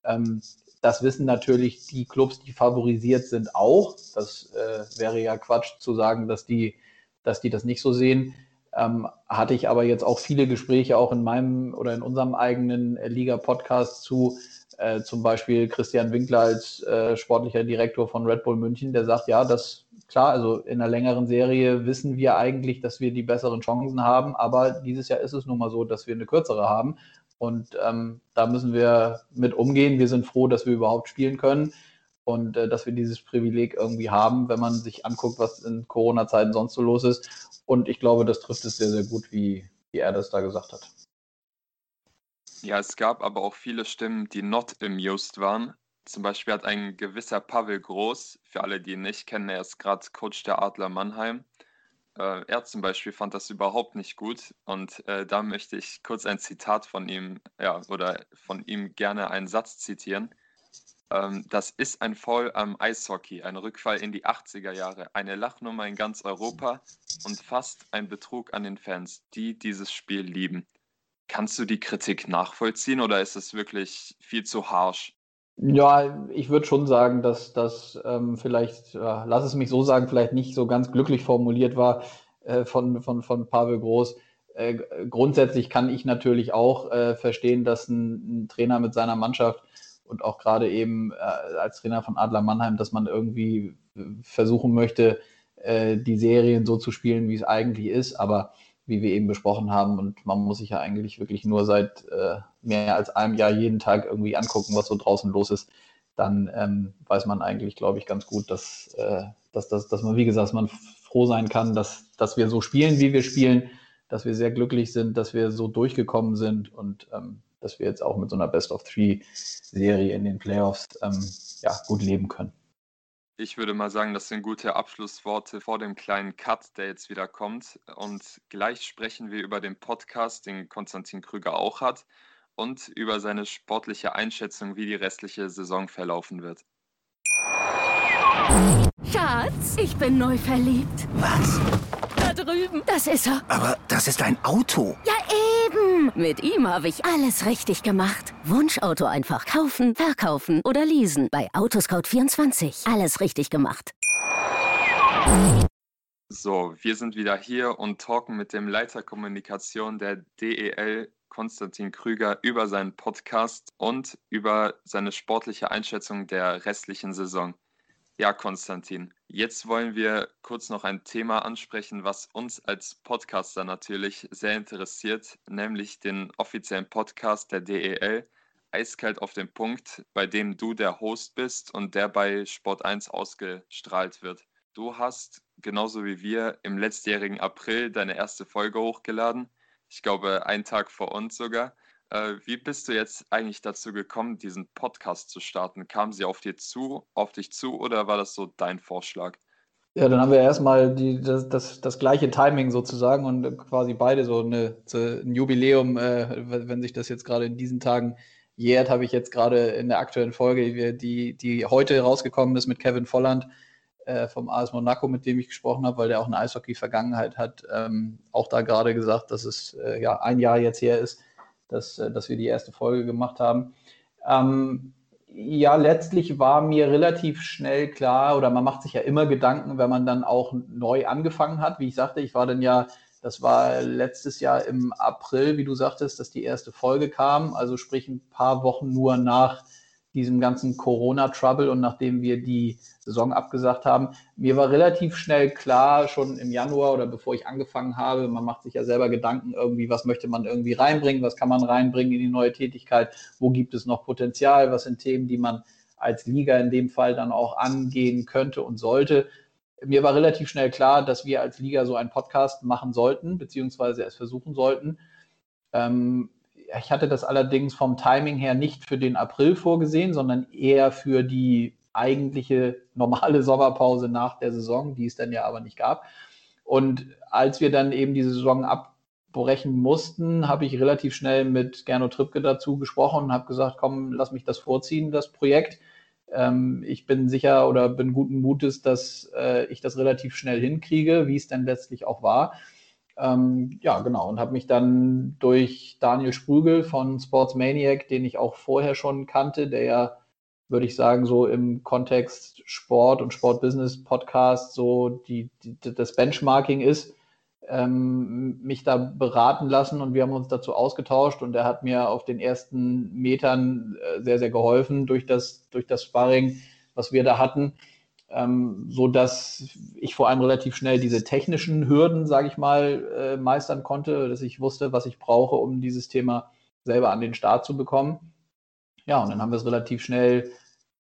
Ähm, das wissen natürlich die Clubs, die favorisiert sind, auch. Das äh, wäre ja Quatsch zu sagen, dass die, dass die das nicht so sehen. Ähm, hatte ich aber jetzt auch viele Gespräche auch in meinem oder in unserem eigenen äh, Liga-Podcast zu, äh, zum Beispiel Christian Winkler als äh, sportlicher Direktor von Red Bull München, der sagt, ja, das klar, also in einer längeren Serie wissen wir eigentlich, dass wir die besseren Chancen haben, aber dieses Jahr ist es nun mal so, dass wir eine kürzere haben. Und ähm, da müssen wir mit umgehen. Wir sind froh, dass wir überhaupt spielen können und äh, dass wir dieses Privileg irgendwie haben, wenn man sich anguckt, was in Corona-Zeiten sonst so los ist. Und ich glaube, das trifft es sehr, sehr gut, wie, wie er das da gesagt hat. Ja, es gab aber auch viele Stimmen, die not amused waren. Zum Beispiel hat ein gewisser Pavel Groß, für alle, die ihn nicht kennen, er ist gerade Coach der Adler Mannheim. Äh, er zum Beispiel fand das überhaupt nicht gut und äh, da möchte ich kurz ein Zitat von ihm, ja, oder von ihm gerne einen Satz zitieren. Ähm, das ist ein Foul am Eishockey, ein Rückfall in die 80er Jahre, eine Lachnummer in ganz Europa und fast ein Betrug an den Fans, die dieses Spiel lieben. Kannst du die Kritik nachvollziehen oder ist es wirklich viel zu harsh? Ja, ich würde schon sagen, dass das ähm, vielleicht, äh, lass es mich so sagen, vielleicht nicht so ganz glücklich formuliert war äh, von, von, von Pavel Groß. Äh, grundsätzlich kann ich natürlich auch äh, verstehen, dass ein, ein, Trainer mit seiner Mannschaft und auch gerade eben äh, als Trainer von Adler Mannheim, dass man irgendwie versuchen möchte, äh, die Serien so zu spielen, wie es eigentlich ist. Aber wie wir eben besprochen haben, und man muss sich ja eigentlich wirklich nur seit äh, mehr als einem Jahr jeden Tag irgendwie angucken, was so draußen los ist, dann ähm, weiß man eigentlich, glaube ich, ganz gut, dass, äh, dass, dass, dass man, wie gesagt, man froh sein kann, dass, dass wir so spielen, wie wir spielen, dass wir sehr glücklich sind, dass wir so durchgekommen sind und ähm, dass wir jetzt auch mit so einer Best of Three Serie in den Playoffs ähm, ja, gut leben können. Ich würde mal sagen, das sind gute Abschlussworte vor dem kleinen Cut, der jetzt wieder kommt. Und gleich sprechen wir über den Podcast, den Konstantin Krüger auch hat, und über seine sportliche Einschätzung, wie die restliche Saison verlaufen wird. Schatz, ich bin neu verliebt. Was? Da drüben. Das ist er. Aber das ist ein Auto. Ja, eben. Mit ihm habe ich alles richtig gemacht. Wunschauto einfach kaufen, verkaufen oder leasen. Bei Autoscout24. Alles richtig gemacht. So, wir sind wieder hier und talken mit dem Leiter Kommunikation der DEL, Konstantin Krüger, über seinen Podcast und über seine sportliche Einschätzung der restlichen Saison. Ja, Konstantin, jetzt wollen wir kurz noch ein Thema ansprechen, was uns als Podcaster natürlich sehr interessiert, nämlich den offiziellen Podcast der DEL, Eiskalt auf den Punkt, bei dem du der Host bist und der bei Sport 1 ausgestrahlt wird. Du hast, genauso wie wir, im letztjährigen April deine erste Folge hochgeladen. Ich glaube, einen Tag vor uns sogar. Äh, wie bist du jetzt eigentlich dazu gekommen, diesen Podcast zu starten? Kam sie auf dir zu, auf dich zu oder war das so dein Vorschlag? Ja, dann haben wir erstmal die, das, das, das gleiche Timing sozusagen und quasi beide so eine, ein Jubiläum, äh, wenn sich das jetzt gerade in diesen Tagen jährt, habe ich jetzt gerade in der aktuellen Folge, die, die heute rausgekommen ist mit Kevin Volland, äh, vom AS Monaco, mit dem ich gesprochen habe, weil der auch eine Eishockey-Vergangenheit hat, ähm, auch da gerade gesagt, dass es äh, ja ein Jahr jetzt her ist, dass, äh, dass wir die erste Folge gemacht haben. Ähm, ja, letztlich war mir relativ schnell klar, oder man macht sich ja immer Gedanken, wenn man dann auch neu angefangen hat. Wie ich sagte, ich war dann ja, das war letztes Jahr im April, wie du sagtest, dass die erste Folge kam, also sprich ein paar Wochen nur nach diesem ganzen Corona-Trouble und nachdem wir die Saison abgesagt haben, mir war relativ schnell klar, schon im Januar oder bevor ich angefangen habe, man macht sich ja selber Gedanken irgendwie, was möchte man irgendwie reinbringen, was kann man reinbringen in die neue Tätigkeit, wo gibt es noch Potenzial, was sind Themen, die man als Liga in dem Fall dann auch angehen könnte und sollte. Mir war relativ schnell klar, dass wir als Liga so einen Podcast machen sollten, beziehungsweise es versuchen sollten. Ähm, ich hatte das allerdings vom Timing her nicht für den April vorgesehen, sondern eher für die eigentliche normale Sommerpause nach der Saison, die es dann ja aber nicht gab. Und als wir dann eben diese Saison abbrechen mussten, habe ich relativ schnell mit Gernot Trippke dazu gesprochen und habe gesagt, komm, lass mich das vorziehen, das Projekt. Ähm, ich bin sicher oder bin guten Mutes, dass äh, ich das relativ schnell hinkriege, wie es dann letztlich auch war. Ähm, ja, genau. Und habe mich dann durch Daniel Sprügel von Sports Maniac, den ich auch vorher schon kannte, der ja, würde ich sagen, so im Kontext Sport und Sportbusiness Podcast so die, die, das Benchmarking ist, ähm, mich da beraten lassen. Und wir haben uns dazu ausgetauscht. Und er hat mir auf den ersten Metern äh, sehr, sehr geholfen durch das, durch das Sparring, was wir da hatten ähm, so dass ich vor allem relativ schnell diese technischen Hürden, sage ich mal, äh, meistern konnte, dass ich wusste, was ich brauche, um dieses Thema selber an den Start zu bekommen. Ja, und dann haben wir es relativ schnell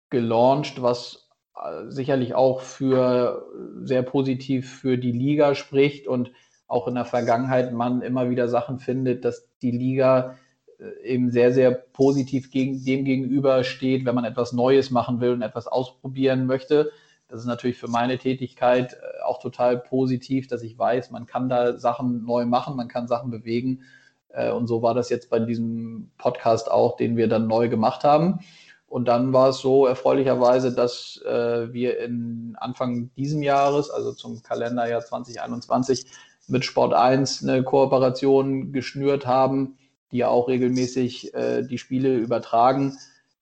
gelauncht, was äh, sicherlich auch für sehr positiv für die Liga spricht und auch in der Vergangenheit man immer wieder Sachen findet, dass die Liga äh, eben sehr, sehr positiv gegen, dem gegenüber steht, wenn man etwas Neues machen will und etwas ausprobieren möchte. Das ist natürlich für meine Tätigkeit äh, auch total positiv, dass ich weiß, man kann da Sachen neu machen, man kann Sachen bewegen. Äh, und so war das jetzt bei diesem Podcast auch, den wir dann neu gemacht haben. Und dann war es so erfreulicherweise, dass äh, wir in Anfang diesem Jahres, also zum Kalenderjahr 2021, mit Sport 1 eine Kooperation geschnürt haben, die ja auch regelmäßig die Spiele übertragen.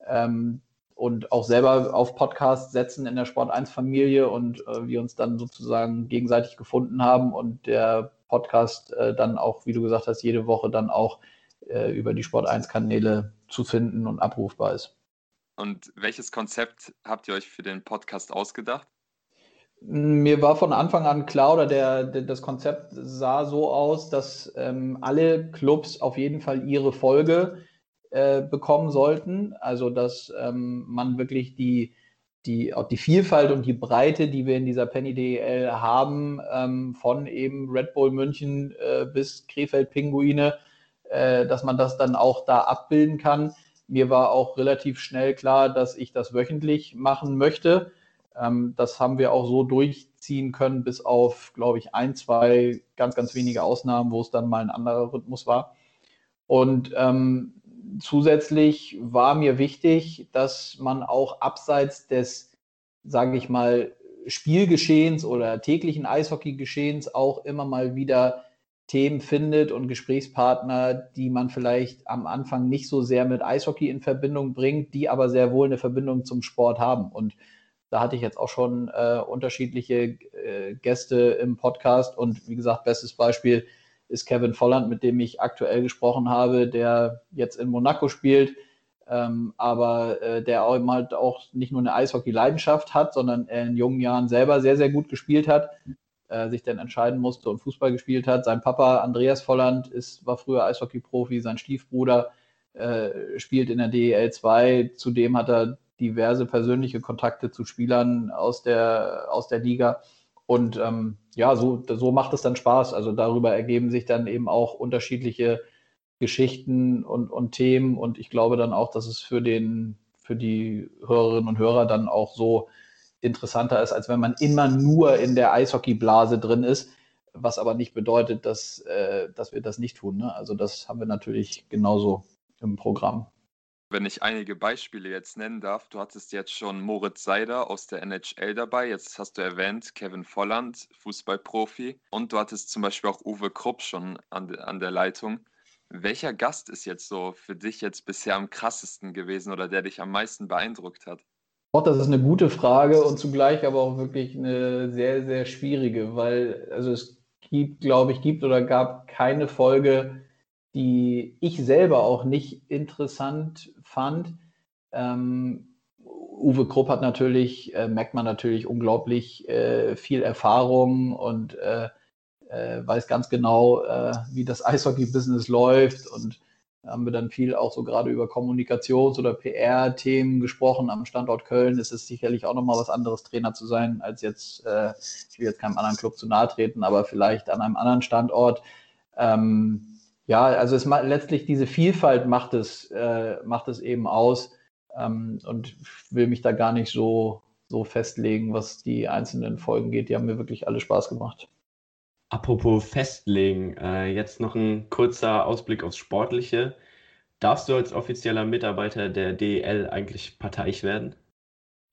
Ähm, und auch selber auf Podcast setzen in der Sport 1 Familie und äh, wir uns dann sozusagen gegenseitig gefunden haben und der Podcast äh, dann auch, wie du gesagt hast, jede Woche dann auch äh, über die Sport 1 Kanäle zu finden und abrufbar ist. Und welches Konzept habt ihr euch für den Podcast ausgedacht? Mir war von Anfang an klar, oder der, der das Konzept sah so aus, dass ähm, alle Clubs auf jeden Fall ihre Folge äh, bekommen sollten. Also dass ähm, man wirklich die, die, auch die Vielfalt und die Breite, die wir in dieser Penny DEL haben, ähm, von eben Red Bull München äh, bis Krefeld Pinguine, äh, dass man das dann auch da abbilden kann. Mir war auch relativ schnell klar, dass ich das wöchentlich machen möchte. Ähm, das haben wir auch so durchziehen können, bis auf, glaube ich, ein, zwei ganz, ganz wenige Ausnahmen, wo es dann mal ein anderer Rhythmus war. Und ähm, zusätzlich war mir wichtig, dass man auch abseits des, sage ich mal, Spielgeschehens oder täglichen Eishockeygeschehens auch immer mal wieder Themen findet und Gesprächspartner, die man vielleicht am Anfang nicht so sehr mit Eishockey in Verbindung bringt, die aber sehr wohl eine Verbindung zum Sport haben. Und da hatte ich jetzt auch schon äh, unterschiedliche äh, Gäste im Podcast und wie gesagt, bestes Beispiel ist Kevin Volland, mit dem ich aktuell gesprochen habe, der jetzt in Monaco spielt, ähm, aber äh, der auch, halt auch nicht nur eine Eishockey-Leidenschaft hat, sondern in jungen Jahren selber sehr, sehr gut gespielt hat, äh, sich dann entscheiden musste und Fußball gespielt hat. Sein Papa Andreas Volland ist, war früher Eishockey-Profi, sein Stiefbruder äh, spielt in der DEL 2. Zudem hat er diverse persönliche Kontakte zu Spielern aus der, aus der Liga. Und ähm, ja, so, so macht es dann Spaß. Also darüber ergeben sich dann eben auch unterschiedliche Geschichten und, und Themen. Und ich glaube dann auch, dass es für, den, für die Hörerinnen und Hörer dann auch so interessanter ist, als wenn man immer nur in der Eishockeyblase drin ist, was aber nicht bedeutet, dass, äh, dass wir das nicht tun. Ne? Also das haben wir natürlich genauso im Programm. Wenn ich einige Beispiele jetzt nennen darf, du hattest jetzt schon Moritz Seider aus der NHL dabei, jetzt hast du erwähnt Kevin Volland, Fußballprofi, und du hattest zum Beispiel auch Uwe Krupp schon an, an der Leitung. Welcher Gast ist jetzt so für dich jetzt bisher am krassesten gewesen oder der dich am meisten beeindruckt hat? Auch das ist eine gute Frage und zugleich aber auch wirklich eine sehr, sehr schwierige, weil also es gibt, glaube ich, gibt oder gab keine Folge, die ich selber auch nicht interessant fand. Ähm, Uwe Krupp hat natürlich, äh, merkt man natürlich unglaublich äh, viel Erfahrung und äh, äh weiß ganz genau, äh, wie das Eishockey-Business läuft und haben wir dann viel auch so gerade über Kommunikations- oder PR-Themen gesprochen. Am Standort Köln ist es sicherlich auch nochmal was anderes, Trainer zu sein, als jetzt, äh, ich will jetzt keinem anderen Club zu nahe treten, aber vielleicht an einem anderen Standort. Ähm, ja, also es letztlich diese Vielfalt macht es, äh, macht es eben aus ähm, und will mich da gar nicht so, so festlegen, was die einzelnen Folgen geht. Die haben mir wirklich alle Spaß gemacht. Apropos festlegen, äh, jetzt noch ein kurzer Ausblick aufs Sportliche. Darfst du als offizieller Mitarbeiter der DEL eigentlich parteiisch werden?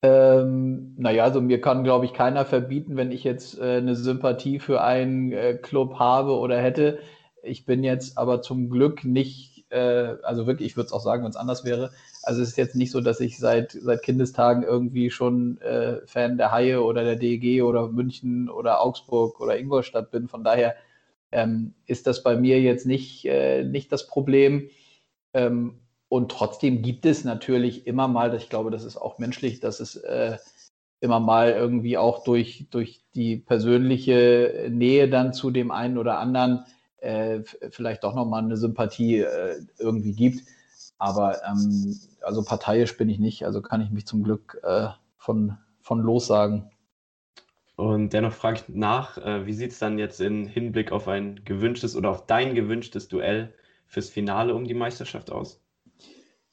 Ähm, naja, also mir kann, glaube ich, keiner verbieten, wenn ich jetzt äh, eine Sympathie für einen äh, Club habe oder hätte, ich bin jetzt aber zum Glück nicht, äh, also wirklich, ich würde es auch sagen, wenn es anders wäre. Also es ist jetzt nicht so, dass ich seit, seit Kindestagen irgendwie schon äh, Fan der Haie oder der DEG oder München oder Augsburg oder Ingolstadt bin. Von daher ähm, ist das bei mir jetzt nicht, äh, nicht das Problem. Ähm, und trotzdem gibt es natürlich immer mal, ich glaube, das ist auch menschlich, dass es äh, immer mal irgendwie auch durch, durch die persönliche Nähe dann zu dem einen oder anderen äh, vielleicht doch nochmal eine Sympathie äh, irgendwie gibt. Aber ähm, also parteiisch bin ich nicht, also kann ich mich zum Glück äh, von, von lossagen. Und dennoch frage ich nach, äh, wie sieht es dann jetzt im Hinblick auf ein gewünschtes oder auf dein gewünschtes Duell fürs Finale um die Meisterschaft aus?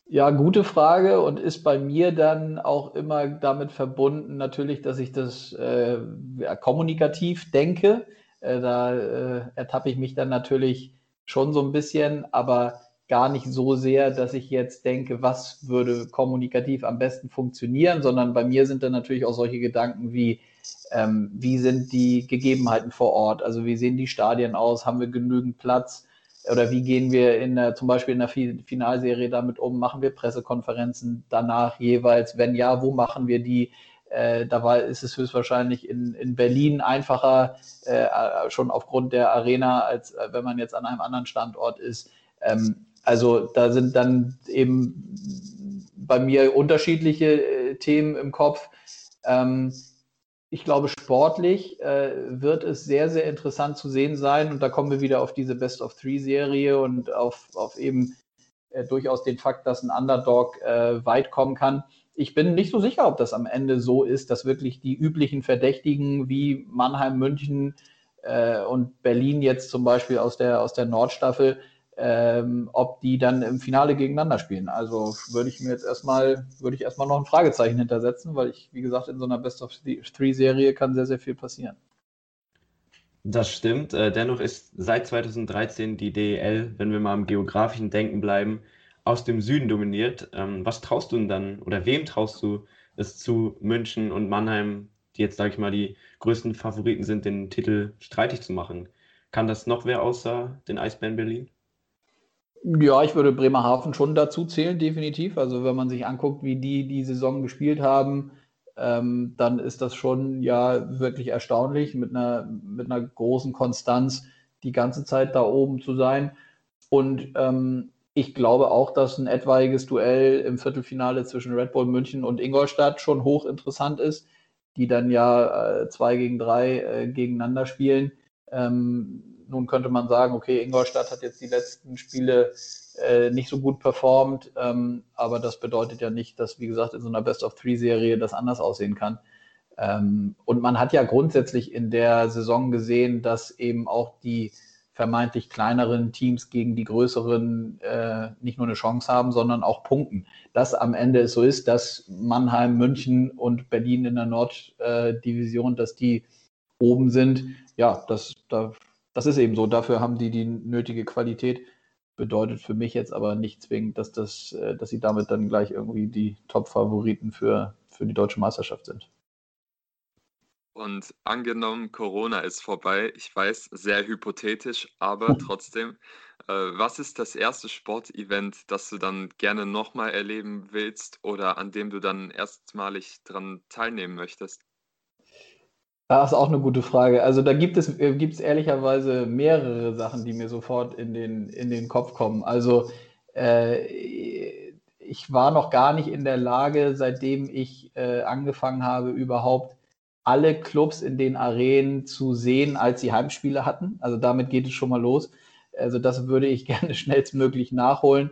Ja, gute Frage und ist bei mir dann auch immer damit verbunden, natürlich, dass ich das äh, kommunikativ denke. Äh, da äh, ertappe ich mich dann natürlich schon so ein bisschen, aber gar nicht so sehr, dass ich jetzt denke, was würde kommunikativ am besten funktionieren, sondern bei mir sind dann natürlich auch solche Gedanken wie, ähm, wie sind die Gegebenheiten vor Ort? Also wie sehen die Stadien aus? Haben wir genügend Platz? Oder wie gehen wir in der, zum Beispiel in der Finalserie damit um? Machen wir Pressekonferenzen danach jeweils? Wenn ja, wo machen wir die? Äh, da war, ist es höchstwahrscheinlich in, in Berlin einfacher, äh, äh, schon aufgrund der Arena, als äh, wenn man jetzt an einem anderen Standort ist. Ähm, also da sind dann eben bei mir unterschiedliche äh, Themen im Kopf. Ähm, ich glaube, sportlich äh, wird es sehr, sehr interessant zu sehen sein. Und da kommen wir wieder auf diese Best of Three-Serie und auf, auf eben durchaus den Fakt, dass ein Underdog weit kommen kann ich bin nicht so sicher, ob das am Ende so ist, dass wirklich die üblichen Verdächtigen wie Mannheim, München äh, und Berlin jetzt zum Beispiel aus der, aus der Nordstaffel, ähm, ob die dann im Finale gegeneinander spielen. Also würde ich mir jetzt erstmal, würde ich erstmal noch ein Fragezeichen hintersetzen, weil ich, wie gesagt, in so einer Best of Three Serie kann sehr, sehr viel passieren. Das stimmt. Äh, dennoch ist seit 2013 die DEL, wenn wir mal im geografischen Denken bleiben, aus dem Süden dominiert. Ähm, was traust du denn dann oder wem traust du es zu, München und Mannheim, die jetzt, sage ich mal, die größten Favoriten sind, den Titel streitig zu machen? Kann das noch wer außer den Eisbären Berlin? Ja, ich würde Bremerhaven schon dazu zählen, definitiv. Also wenn man sich anguckt, wie die die Saison gespielt haben, ähm, dann ist das schon ja wirklich erstaunlich, mit einer, mit einer großen Konstanz die ganze Zeit da oben zu sein. Und ähm, ich glaube auch, dass ein etwaiges Duell im Viertelfinale zwischen Red Bull München und Ingolstadt schon hochinteressant ist, die dann ja äh, zwei gegen drei äh, gegeneinander spielen. Ähm, nun könnte man sagen, okay, Ingolstadt hat jetzt die letzten Spiele äh, nicht so gut performt, ähm, aber das bedeutet ja nicht, dass, wie gesagt, in so einer Best-of-Three-Serie das anders aussehen kann. Ähm, und man hat ja grundsätzlich in der Saison gesehen, dass eben auch die vermeintlich kleineren Teams gegen die größeren äh, nicht nur eine Chance haben, sondern auch punkten. Dass am Ende so ist, dass Mannheim, München und Berlin in der Norddivision, äh, dass die oben sind, ja, das, das ist eben so. Dafür haben die die nötige Qualität. bedeutet für mich jetzt aber nicht zwingend, dass, das, äh, dass sie damit dann gleich irgendwie die Top-Favoriten für, für die deutsche Meisterschaft sind. Und angenommen, Corona ist vorbei, ich weiß, sehr hypothetisch, aber trotzdem, äh, was ist das erste Sportevent, das du dann gerne nochmal erleben willst oder an dem du dann erstmalig dran teilnehmen möchtest? Das ist auch eine gute Frage. Also da gibt es, äh, gibt es ehrlicherweise mehrere Sachen, die mir sofort in den, in den Kopf kommen. Also äh, ich war noch gar nicht in der Lage, seitdem ich äh, angefangen habe, überhaupt alle Clubs in den Arenen zu sehen, als sie Heimspiele hatten. Also damit geht es schon mal los. Also das würde ich gerne schnellstmöglich nachholen.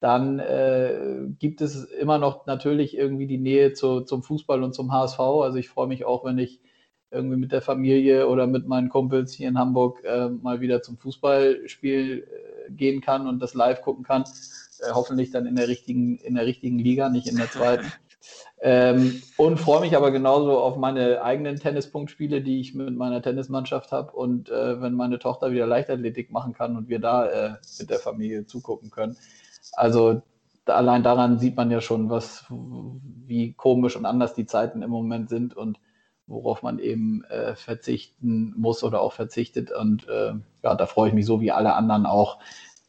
Dann äh, gibt es immer noch natürlich irgendwie die Nähe zu, zum Fußball und zum HSV. Also ich freue mich auch, wenn ich irgendwie mit der Familie oder mit meinen Kumpels hier in Hamburg äh, mal wieder zum Fußballspiel äh, gehen kann und das live gucken kann. Äh, hoffentlich dann in der richtigen, in der richtigen Liga, nicht in der zweiten. Ähm, und freue mich aber genauso auf meine eigenen Tennispunktspiele, die ich mit meiner Tennismannschaft habe. Und äh, wenn meine Tochter wieder Leichtathletik machen kann und wir da äh, mit der Familie zugucken können. Also da, allein daran sieht man ja schon, was, wie komisch und anders die Zeiten im Moment sind und worauf man eben äh, verzichten muss oder auch verzichtet. Und äh, ja, da freue ich mich so wie alle anderen auch,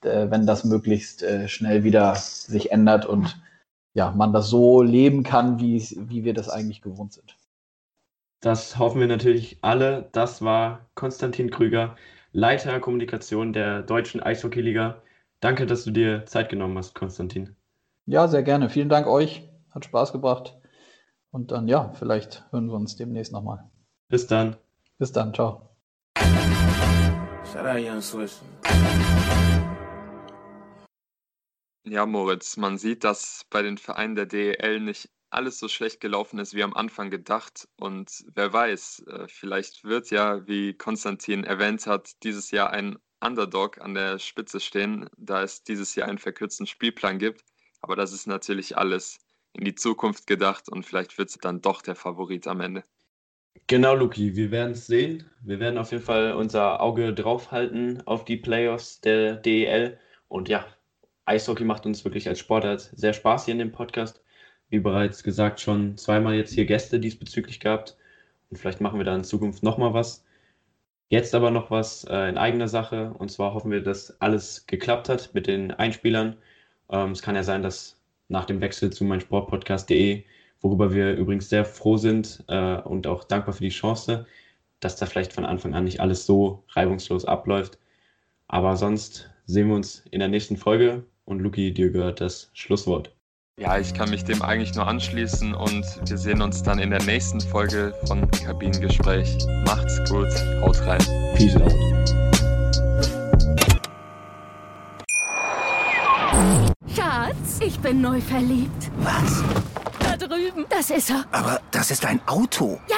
wenn das möglichst äh, schnell wieder sich ändert und ja, man das so leben kann, wie, wie wir das eigentlich gewohnt sind. Das hoffen wir natürlich alle. Das war Konstantin Krüger, Leiter Kommunikation der Deutschen Eishockeyliga. Danke, dass du dir Zeit genommen hast, Konstantin. Ja, sehr gerne. Vielen Dank euch. Hat Spaß gebracht. Und dann, ja, vielleicht hören wir uns demnächst nochmal. Bis dann. Bis dann. Ciao. Shout out Young Swiss. Ja, Moritz, man sieht, dass bei den Vereinen der DEL nicht alles so schlecht gelaufen ist wie am Anfang gedacht. Und wer weiß, äh, vielleicht wird ja, wie Konstantin erwähnt hat, dieses Jahr ein Underdog an der Spitze stehen, da es dieses Jahr einen verkürzten Spielplan gibt. Aber das ist natürlich alles in die Zukunft gedacht und vielleicht wird es dann doch der Favorit am Ende. Genau, Luki, wir werden es sehen. Wir werden auf jeden Fall unser Auge draufhalten auf die Playoffs der DEL. Und ja, Eishockey macht uns wirklich als Sportart sehr Spaß hier in dem Podcast. Wie bereits gesagt, schon zweimal jetzt hier Gäste diesbezüglich gehabt. Und vielleicht machen wir da in Zukunft nochmal was. Jetzt aber noch was äh, in eigener Sache. Und zwar hoffen wir, dass alles geklappt hat mit den Einspielern. Ähm, es kann ja sein, dass nach dem Wechsel zu meinsportpodcast.de, worüber wir übrigens sehr froh sind äh, und auch dankbar für die Chance, dass da vielleicht von Anfang an nicht alles so reibungslos abläuft. Aber sonst sehen wir uns in der nächsten Folge und Luki, dir gehört das Schlusswort. Ja, ich kann mich dem eigentlich nur anschließen und wir sehen uns dann in der nächsten Folge von Kabinengespräch. Macht's gut, haut rein. Peace out. Schatz, ich bin neu verliebt. Was? Da drüben. Das ist er. Aber das ist ein Auto. Ja,